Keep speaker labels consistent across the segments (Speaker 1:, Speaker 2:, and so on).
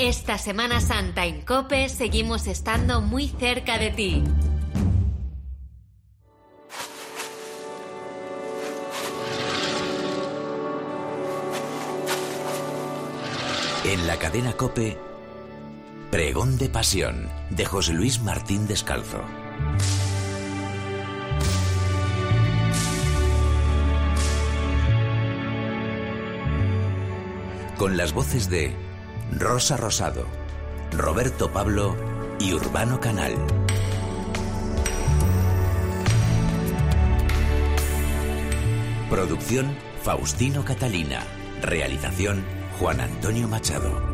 Speaker 1: Esta Semana Santa en Cope seguimos estando muy cerca de ti.
Speaker 2: En la cadena Cope, Pregón de Pasión, de José Luis Martín Descalzo. Con las voces de Rosa Rosado, Roberto Pablo y Urbano Canal. Producción Faustino Catalina. Realización Juan Antonio Machado.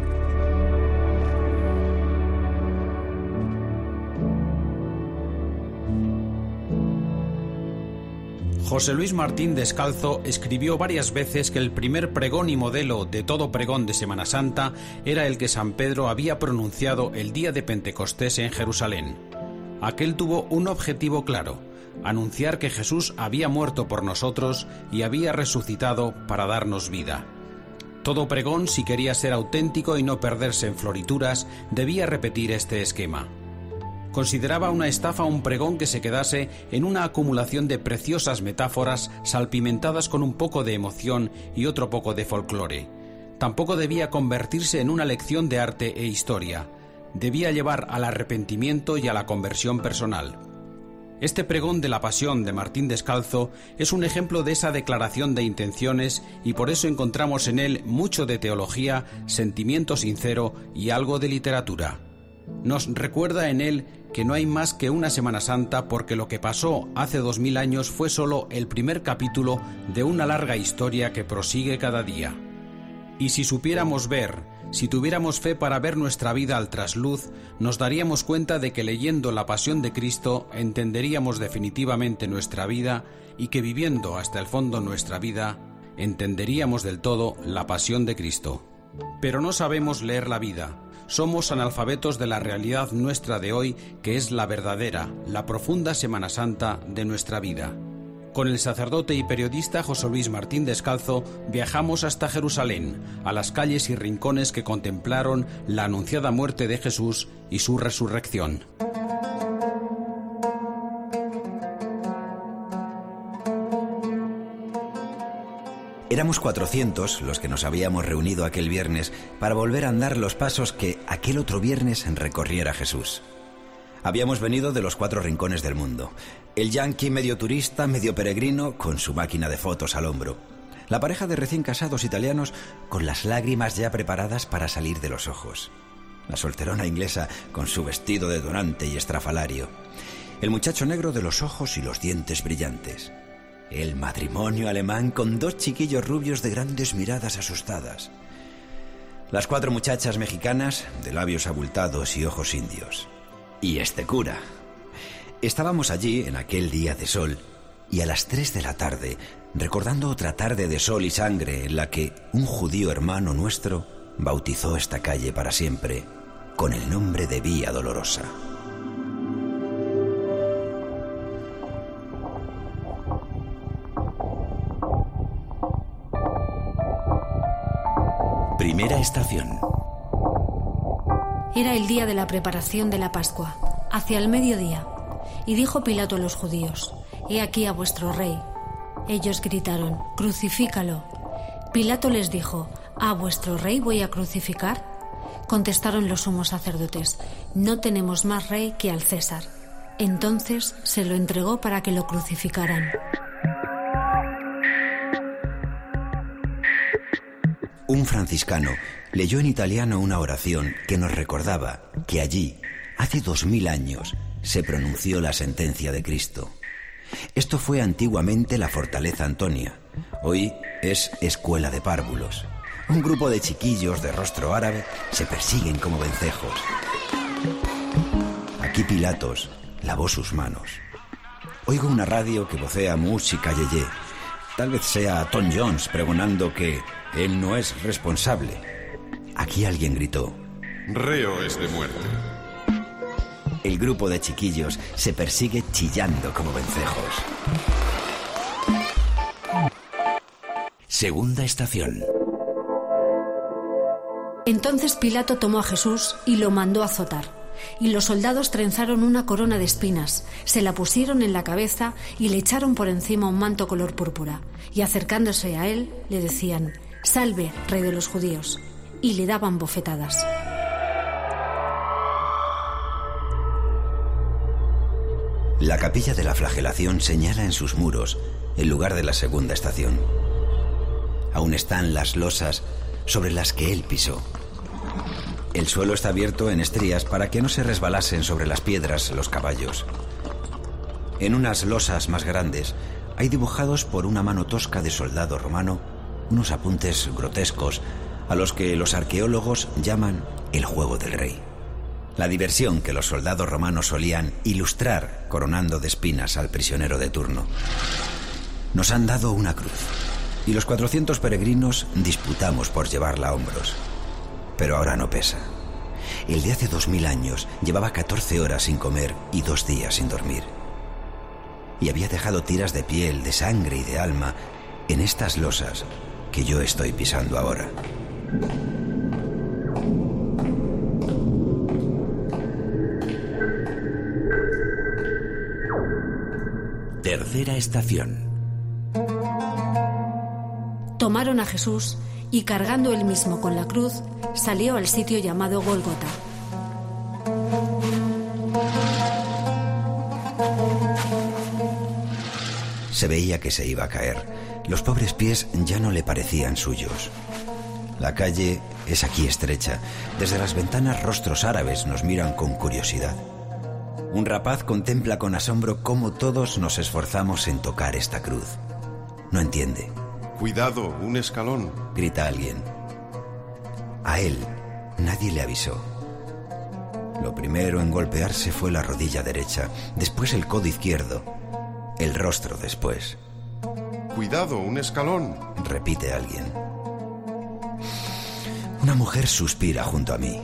Speaker 3: José Luis Martín Descalzo escribió varias veces que el primer pregón y modelo de todo pregón de Semana Santa era el que San Pedro había pronunciado el día de Pentecostés en Jerusalén. Aquel tuvo un objetivo claro, anunciar que Jesús había muerto por nosotros y había resucitado para darnos vida. Todo pregón, si quería ser auténtico y no perderse en florituras, debía repetir este esquema consideraba una estafa un pregón que se quedase en una acumulación de preciosas metáforas salpimentadas con un poco de emoción y otro poco de folclore. Tampoco debía convertirse en una lección de arte e historia. Debía llevar al arrepentimiento y a la conversión personal. Este pregón de la pasión de Martín Descalzo es un ejemplo de esa declaración de intenciones y por eso encontramos en él mucho de teología, sentimiento sincero y algo de literatura. Nos recuerda en él que no hay más que una Semana Santa porque lo que pasó hace dos mil años fue solo el primer capítulo de una larga historia que prosigue cada día. Y si supiéramos ver, si tuviéramos fe para ver nuestra vida al trasluz, nos daríamos cuenta de que leyendo la pasión de Cristo entenderíamos definitivamente nuestra vida y que viviendo hasta el fondo nuestra vida, entenderíamos del todo la pasión de Cristo. Pero no sabemos leer la vida, somos analfabetos de la realidad nuestra de hoy, que es la verdadera, la profunda Semana Santa de nuestra vida. Con el sacerdote y periodista José Luis Martín Descalzo viajamos hasta Jerusalén, a las calles y rincones que contemplaron la anunciada muerte de Jesús y su resurrección.
Speaker 2: Éramos 400 los que nos habíamos reunido aquel viernes para volver a andar los pasos que aquel otro viernes recorriera Jesús. Habíamos venido de los cuatro rincones del mundo. El yankee medio turista, medio peregrino, con su máquina de fotos al hombro. La pareja de recién casados italianos con las lágrimas ya preparadas para salir de los ojos. La solterona inglesa con su vestido de donante y estrafalario. El muchacho negro de los ojos y los dientes brillantes. El matrimonio alemán con dos chiquillos rubios de grandes miradas asustadas. Las cuatro muchachas mexicanas de labios abultados y ojos indios. Y este cura. Estábamos allí en aquel día de sol y a las tres de la tarde, recordando otra tarde de sol y sangre en la que un judío hermano nuestro bautizó esta calle para siempre con el nombre de Vía Dolorosa.
Speaker 4: Día de la preparación de la Pascua, hacia el mediodía, y dijo Pilato a los judíos, He aquí a vuestro rey. Ellos gritaron, Crucifícalo. Pilato les dijo, ¿A vuestro rey voy a crucificar? Contestaron los sumos sacerdotes, No tenemos más rey que al César. Entonces se lo entregó para que lo crucificaran.
Speaker 2: Un franciscano leyó en italiano una oración que nos recordaba que allí, hace dos mil años, se pronunció la sentencia de Cristo. Esto fue antiguamente la Fortaleza Antonia. Hoy es Escuela de Párvulos. Un grupo de chiquillos de rostro árabe se persiguen como vencejos. Aquí Pilatos lavó sus manos. Oigo una radio que vocea música yeye. Tal vez sea Tom Jones pregonando que él no es responsable. Aquí alguien gritó.
Speaker 5: Reo es de muerte.
Speaker 2: El grupo de chiquillos se persigue chillando como vencejos. Segunda estación.
Speaker 4: En Entonces Pilato tomó a Jesús y lo mandó azotar. Y los soldados trenzaron una corona de espinas, se la pusieron en la cabeza y le echaron por encima un manto color púrpura. Y acercándose a él, le decían, Salve, rey de los judíos. Y le daban bofetadas.
Speaker 2: La capilla de la flagelación señala en sus muros el lugar de la segunda estación. Aún están las losas sobre las que él pisó. El suelo está abierto en estrías para que no se resbalasen sobre las piedras los caballos. En unas losas más grandes hay dibujados por una mano tosca de soldado romano unos apuntes grotescos a los que los arqueólogos llaman el juego del rey. La diversión que los soldados romanos solían ilustrar coronando de espinas al prisionero de turno. Nos han dado una cruz y los 400 peregrinos disputamos por llevarla a hombros. Pero ahora no pesa. El de hace 2000 años llevaba 14 horas sin comer y dos días sin dormir. Y había dejado tiras de piel, de sangre y de alma en estas losas que yo estoy pisando ahora. Tercera estación.
Speaker 4: Tomaron a Jesús y cargando él mismo con la cruz, salió al sitio llamado Golgota.
Speaker 2: Se veía que se iba a caer. Los pobres pies ya no le parecían suyos. La calle es aquí estrecha. Desde las ventanas rostros árabes nos miran con curiosidad. Un rapaz contempla con asombro cómo todos nos esforzamos en tocar esta cruz. No entiende.
Speaker 5: Cuidado, un escalón.
Speaker 2: Grita alguien. A él nadie le avisó. Lo primero en golpearse fue la rodilla derecha, después el codo izquierdo, el rostro después.
Speaker 5: Cuidado, un escalón.
Speaker 2: Repite alguien. Una mujer suspira junto a mí.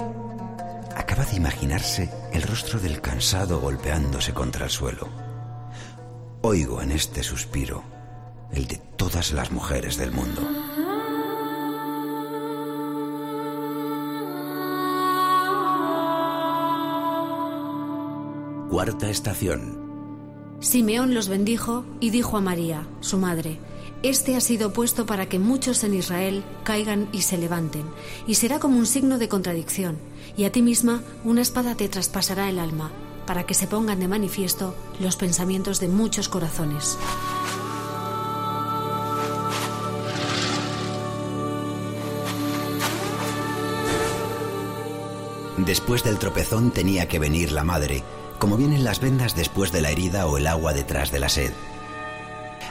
Speaker 2: Acaba de imaginarse el rostro del cansado golpeándose contra el suelo. Oigo en este suspiro el de todas las mujeres del mundo. Cuarta estación.
Speaker 4: Simeón los bendijo y dijo a María, su madre, Este ha sido puesto para que muchos en Israel caigan y se levanten, y será como un signo de contradicción, y a ti misma una espada te traspasará el alma, para que se pongan de manifiesto los pensamientos de muchos corazones.
Speaker 2: Después del tropezón tenía que venir la madre, como vienen las vendas después de la herida o el agua detrás de la sed.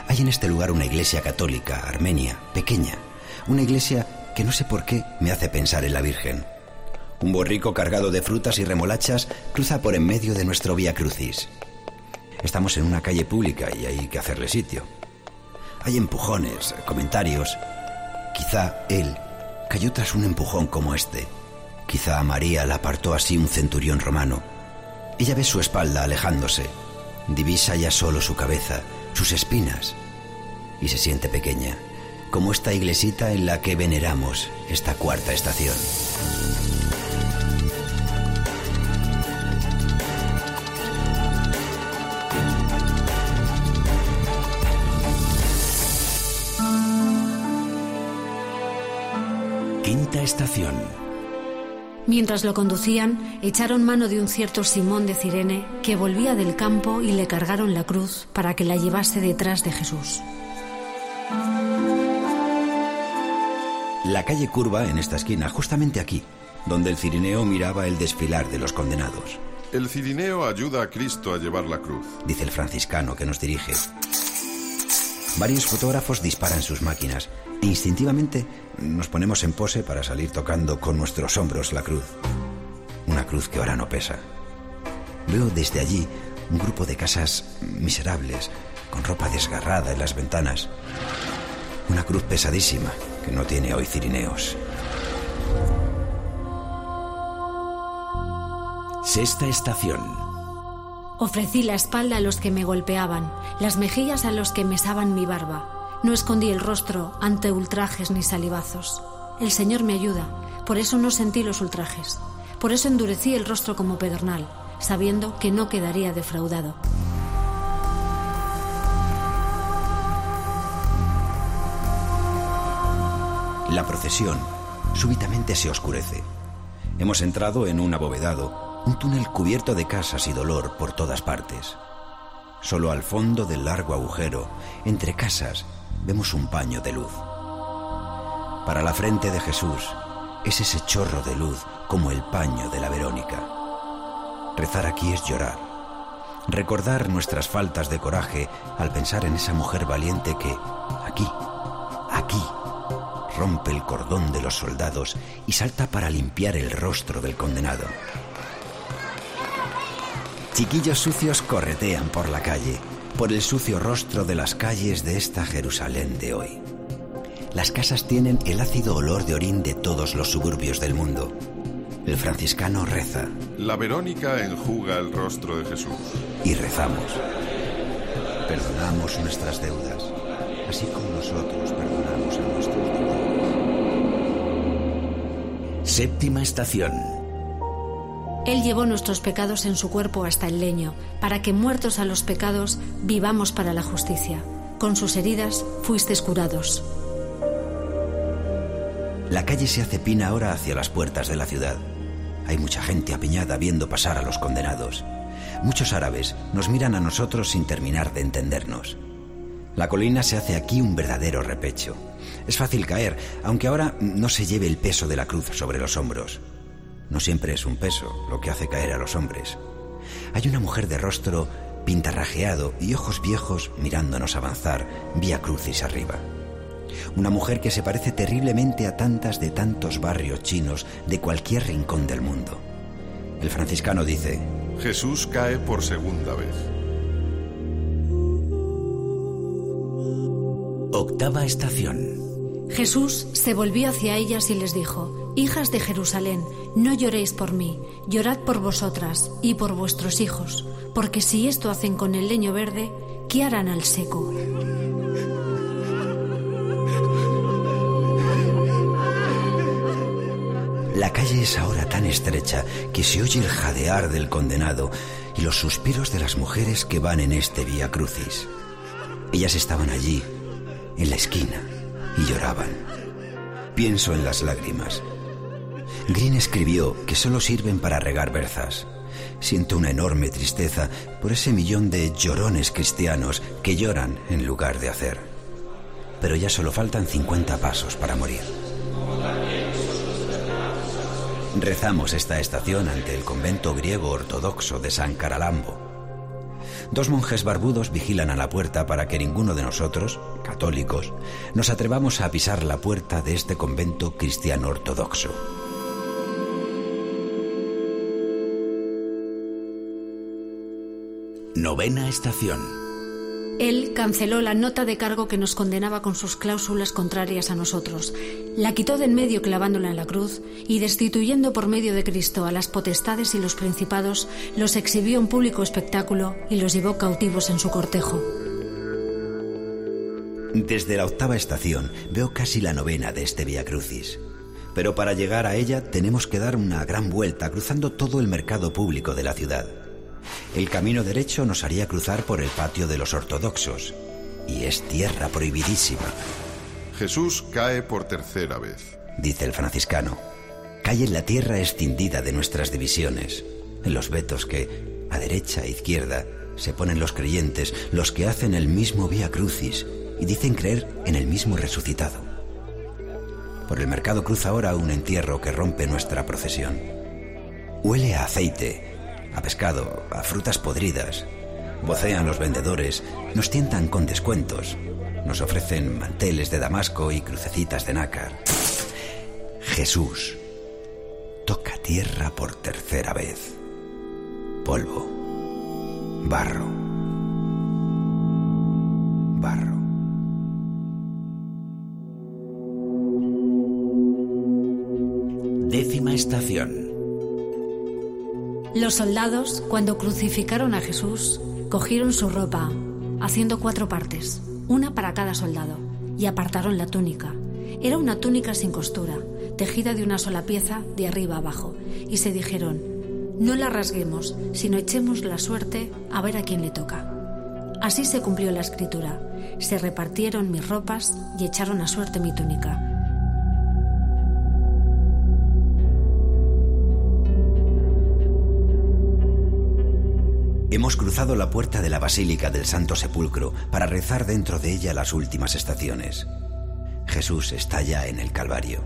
Speaker 2: Hay en este lugar una iglesia católica, armenia, pequeña, una iglesia que no sé por qué me hace pensar en la Virgen. Un borrico cargado de frutas y remolachas cruza por en medio de nuestro Vía Crucis. Estamos en una calle pública y hay que hacerle sitio. Hay empujones, comentarios. Quizá él cayó tras un empujón como este. Quizá a María la apartó así un centurión romano. Ella ve su espalda alejándose, divisa ya solo su cabeza, sus espinas, y se siente pequeña, como esta iglesita en la que veneramos esta cuarta estación. Quinta estación.
Speaker 4: Mientras lo conducían, echaron mano de un cierto Simón de Cirene que volvía del campo y le cargaron la cruz para que la llevase detrás de Jesús.
Speaker 2: La calle curva en esta esquina, justamente aquí, donde el cirineo miraba el desfilar de los condenados.
Speaker 5: El cirineo ayuda a Cristo a llevar la cruz.
Speaker 2: Dice el franciscano que nos dirige. Varios fotógrafos disparan sus máquinas instintivamente nos ponemos en pose para salir tocando con nuestros hombros la cruz. Una cruz que ahora no pesa. Veo desde allí un grupo de casas miserables, con ropa desgarrada en las ventanas. Una cruz pesadísima que no tiene hoy cirineos. Sexta estación.
Speaker 4: Ofrecí la espalda a los que me golpeaban, las mejillas a los que mesaban mi barba. No escondí el rostro ante ultrajes ni salivazos. El Señor me ayuda, Por eso no sentí los ultrajes. Por eso endurecí el rostro como pedernal, sabiendo que no quedaría defraudado.
Speaker 2: La procesión súbitamente se oscurece. Hemos entrado en un abovedado, un túnel cubierto de casas y dolor por todas partes. Solo al fondo del largo agujero, entre casas, vemos un paño de luz. Para la frente de Jesús es ese chorro de luz como el paño de la Verónica. Rezar aquí es llorar. Recordar nuestras faltas de coraje al pensar en esa mujer valiente que, aquí, aquí, rompe el cordón de los soldados y salta para limpiar el rostro del condenado. Chiquillos sucios corretean por la calle, por el sucio rostro de las calles de esta Jerusalén de hoy. Las casas tienen el ácido olor de orín de todos los suburbios del mundo. El franciscano reza.
Speaker 5: La Verónica enjuga el rostro de Jesús.
Speaker 2: Y rezamos. Perdonamos nuestras deudas, así como nosotros perdonamos a nuestros deudores.
Speaker 6: Séptima estación.
Speaker 4: Él llevó nuestros pecados en su cuerpo hasta el leño, para que muertos a los pecados vivamos para la justicia. Con sus heridas fuisteis curados.
Speaker 2: La calle se hace pina ahora hacia las puertas de la ciudad. Hay mucha gente apiñada viendo pasar a los condenados. Muchos árabes nos miran a nosotros sin terminar de entendernos. La colina se hace aquí un verdadero repecho. Es fácil caer, aunque ahora no se lleve el peso de la cruz sobre los hombros. No siempre es un peso lo que hace caer a los hombres. Hay una mujer de rostro pintarrajeado y ojos viejos mirándonos avanzar vía crucis arriba. Una mujer que se parece terriblemente a tantas de tantos barrios chinos de cualquier rincón del mundo. El franciscano dice,
Speaker 5: Jesús cae por segunda vez.
Speaker 6: Octava estación.
Speaker 4: Jesús se volvió hacia ellas y les dijo, Hijas de Jerusalén, no lloréis por mí, llorad por vosotras y por vuestros hijos, porque si esto hacen con el leño verde, ¿qué harán al seco?
Speaker 2: La calle es ahora tan estrecha que se oye el jadear del condenado y los suspiros de las mujeres que van en este vía crucis. Ellas estaban allí, en la esquina, y lloraban. Pienso en las lágrimas. Green escribió que solo sirven para regar berzas. Siento una enorme tristeza por ese millón de llorones cristianos que lloran en lugar de hacer. Pero ya solo faltan 50 pasos para morir. Rezamos esta estación ante el convento griego ortodoxo de San Caralambo. Dos monjes barbudos vigilan a la puerta para que ninguno de nosotros, católicos, nos atrevamos a pisar la puerta de este convento cristiano ortodoxo.
Speaker 6: Novena estación.
Speaker 4: Él canceló la nota de cargo que nos condenaba con sus cláusulas contrarias a nosotros, la quitó de en medio clavándola en la cruz y destituyendo por medio de Cristo a las potestades y los principados, los exhibió en público espectáculo y los llevó cautivos en su cortejo.
Speaker 2: Desde la octava estación veo casi la novena de este Via Crucis. Pero para llegar a ella tenemos que dar una gran vuelta cruzando todo el mercado público de la ciudad. El camino derecho nos haría cruzar por el patio de los ortodoxos, y es tierra prohibidísima.
Speaker 5: Jesús cae por tercera vez.
Speaker 2: Dice el franciscano, cae en la tierra escindida de nuestras divisiones, en los vetos que, a derecha e izquierda, se ponen los creyentes, los que hacen el mismo vía crucis y dicen creer en el mismo resucitado. Por el mercado cruza ahora un entierro que rompe nuestra procesión. Huele a aceite, a pescado, a frutas podridas. Vocean los vendedores, nos tientan con descuentos. Nos ofrecen manteles de damasco y crucecitas de nácar. Jesús toca tierra por tercera vez. Polvo. Barro. Barro.
Speaker 6: Décima estación.
Speaker 4: Los soldados, cuando crucificaron a Jesús, cogieron su ropa, haciendo cuatro partes, una para cada soldado, y apartaron la túnica. Era una túnica sin costura, tejida de una sola pieza de arriba abajo, y se dijeron, no la rasguemos, sino echemos la suerte a ver a quién le toca. Así se cumplió la escritura. Se repartieron mis ropas y echaron a suerte mi túnica.
Speaker 2: Hemos cruzado la puerta de la Basílica del Santo Sepulcro para rezar dentro de ella las últimas estaciones. Jesús está ya en el Calvario.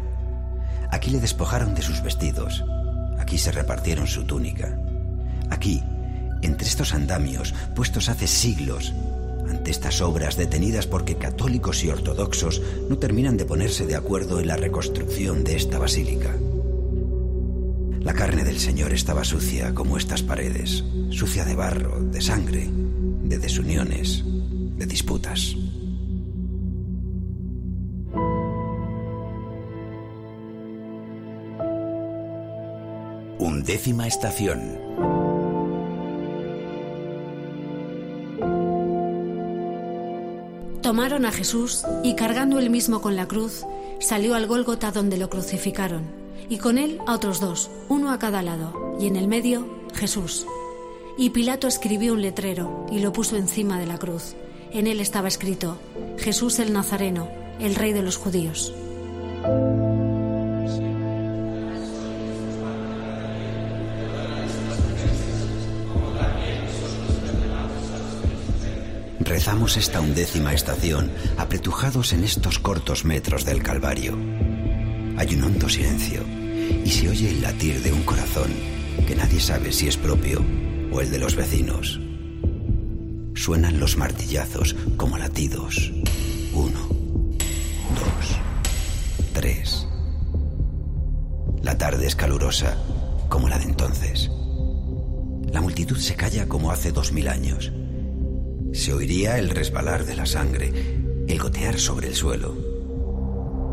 Speaker 2: Aquí le despojaron de sus vestidos. Aquí se repartieron su túnica. Aquí, entre estos andamios puestos hace siglos, ante estas obras detenidas porque católicos y ortodoxos no terminan de ponerse de acuerdo en la reconstrucción de esta basílica. La carne del Señor estaba sucia como estas paredes, sucia de barro, de sangre, de desuniones, de disputas.
Speaker 6: Undécima estación.
Speaker 4: Tomaron a Jesús y cargando él mismo con la cruz, salió al Gólgota donde lo crucificaron, y con él a otros dos, uno a cada lado, y en el medio Jesús. Y Pilato escribió un letrero y lo puso encima de la cruz. En él estaba escrito, Jesús el Nazareno, el rey de los judíos.
Speaker 2: Rezamos esta undécima estación, apretujados en estos cortos metros del Calvario. Hay un hondo silencio y se oye el latir de un corazón que nadie sabe si es propio o el de los vecinos. Suenan los martillazos como latidos. Uno, dos, tres. La tarde es calurosa como la de entonces. La multitud se calla como hace dos mil años. Se oiría el resbalar de la sangre, el gotear sobre el suelo.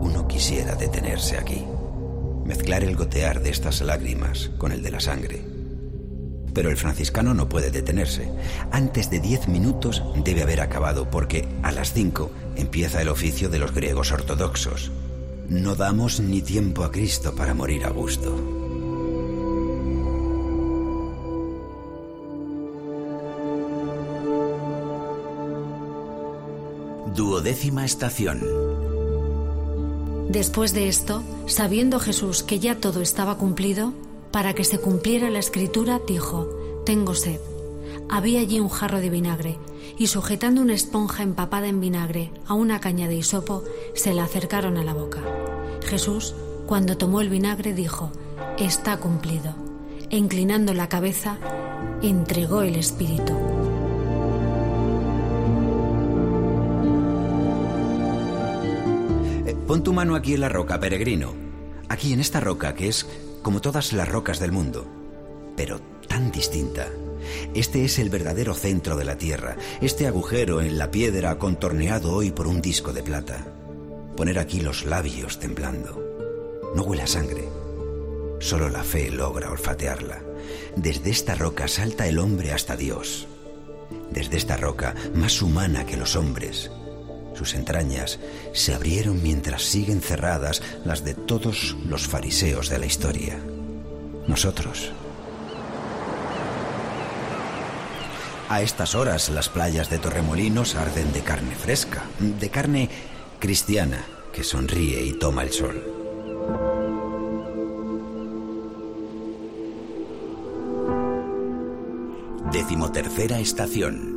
Speaker 2: Uno quisiera detenerse aquí, mezclar el gotear de estas lágrimas con el de la sangre. Pero el franciscano no puede detenerse. Antes de diez minutos debe haber acabado porque a las cinco empieza el oficio de los griegos ortodoxos. No damos ni tiempo a Cristo para morir a gusto.
Speaker 6: Duodécima estación.
Speaker 4: Después de esto, sabiendo Jesús que ya todo estaba cumplido, para que se cumpliera la escritura, dijo, Tengo sed. Había allí un jarro de vinagre, y sujetando una esponja empapada en vinagre a una caña de hisopo, se la acercaron a la boca. Jesús, cuando tomó el vinagre, dijo, Está cumplido. E inclinando la cabeza, entregó el espíritu.
Speaker 2: Pon tu mano aquí en la roca, peregrino. Aquí en esta roca que es como todas las rocas del mundo, pero tan distinta. Este es el verdadero centro de la Tierra, este agujero en la piedra contorneado hoy por un disco de plata. Poner aquí los labios temblando. No huele a sangre. Solo la fe logra olfatearla. Desde esta roca salta el hombre hasta Dios. Desde esta roca, más humana que los hombres, sus entrañas se abrieron mientras siguen cerradas las de todos los fariseos de la historia. Nosotros. A estas horas las playas de Torremolinos arden de carne fresca, de carne cristiana que sonríe y toma el sol.
Speaker 6: Decimotercera estación.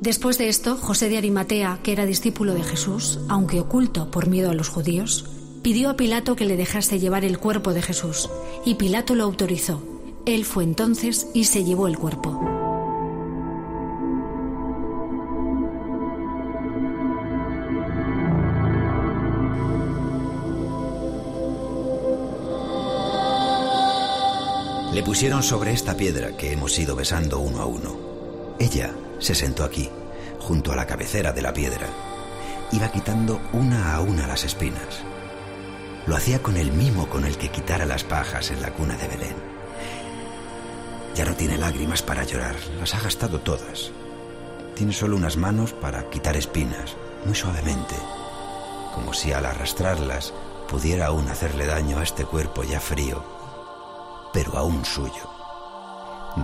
Speaker 4: Después de esto, José de Arimatea, que era discípulo de Jesús, aunque oculto por miedo a los judíos, pidió a Pilato que le dejase llevar el cuerpo de Jesús, y Pilato lo autorizó. Él fue entonces y se llevó el cuerpo.
Speaker 2: Le pusieron sobre esta piedra que hemos ido besando uno a uno. Ella se sentó aquí, junto a la cabecera de la piedra. Iba quitando una a una las espinas. Lo hacía con el mimo con el que quitara las pajas en la cuna de Belén. Ya no tiene lágrimas para llorar, las ha gastado todas. Tiene solo unas manos para quitar espinas, muy suavemente, como si al arrastrarlas pudiera aún hacerle daño a este cuerpo ya frío, pero aún suyo.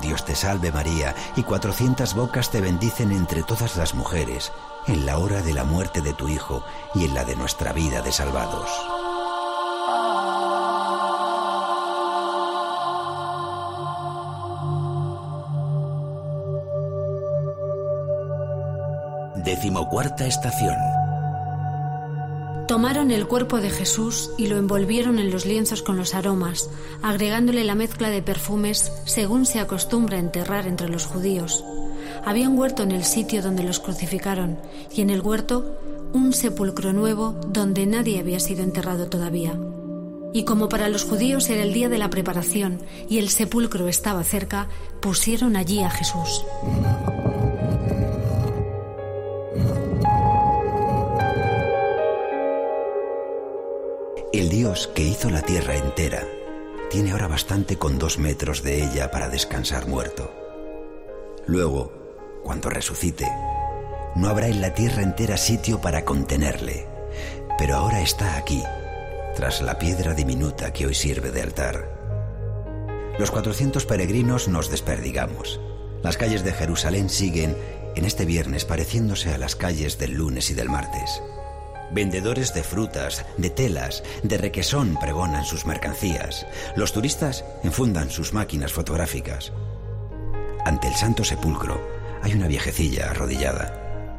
Speaker 2: Dios te salve María, y cuatrocientas bocas te bendicen entre todas las mujeres, en la hora de la muerte de tu Hijo y en la de nuestra vida de salvados.
Speaker 6: Decimocuarta estación.
Speaker 4: Tomaron el cuerpo de Jesús y lo envolvieron en los lienzos con los aromas, agregándole la mezcla de perfumes según se acostumbra enterrar entre los judíos. Había un huerto en el sitio donde los crucificaron y en el huerto un sepulcro nuevo donde nadie había sido enterrado todavía. Y como para los judíos era el día de la preparación y el sepulcro estaba cerca, pusieron allí a Jesús.
Speaker 2: Que hizo la tierra entera tiene ahora bastante con dos metros de ella para descansar muerto. Luego, cuando resucite, no habrá en la tierra entera sitio para contenerle, pero ahora está aquí, tras la piedra diminuta que hoy sirve de altar. Los 400 peregrinos nos desperdigamos. Las calles de Jerusalén siguen en este viernes pareciéndose a las calles del lunes y del martes. Vendedores de frutas, de telas, de requesón pregonan sus mercancías. Los turistas enfundan sus máquinas fotográficas. Ante el Santo Sepulcro hay una viejecilla arrodillada.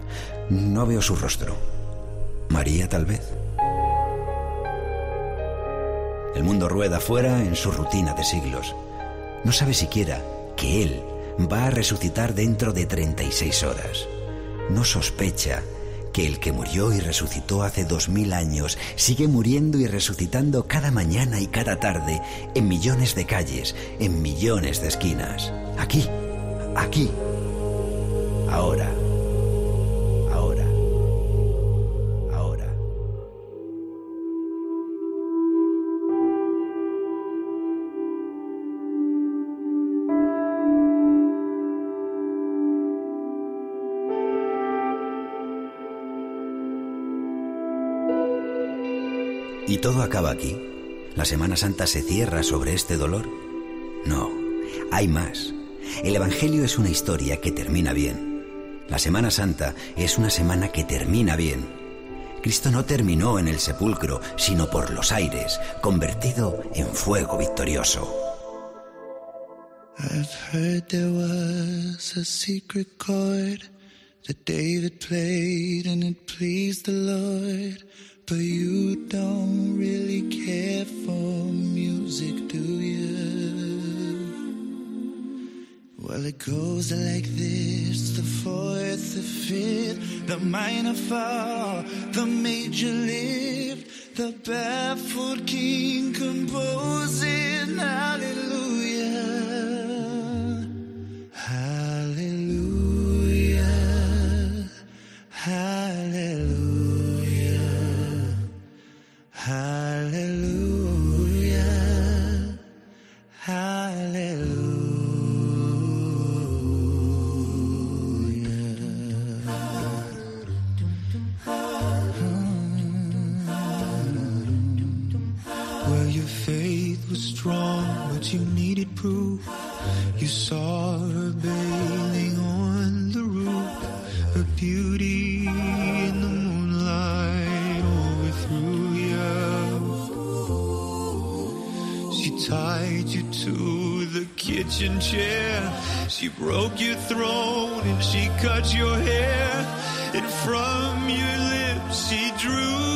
Speaker 2: No veo su rostro. María tal vez. El mundo rueda fuera en su rutina de siglos. No sabe siquiera que Él va a resucitar dentro de 36 horas. No sospecha que el que murió y resucitó hace dos mil años sigue muriendo y resucitando cada mañana y cada tarde en millones de calles, en millones de esquinas. Aquí, aquí, ahora, ¿Y todo acaba aquí? ¿La Semana Santa se cierra sobre este dolor? No, hay más. El Evangelio es una historia que termina bien. La Semana Santa es una semana que termina bien. Cristo no terminó en el sepulcro, sino por los aires, convertido en fuego victorioso.
Speaker 7: I've heard there was a secret chord that David played and it pleased the Lord. But you don't really care for music, do you? Well, it goes like this the fourth, the fifth, the minor fall, the major lift, the baffled king composing hallelujah. You saw her bathing on the roof, her beauty in the moonlight overthrew you. She tied you to the kitchen chair. She broke your throne and she cut your hair. And from your lips she drew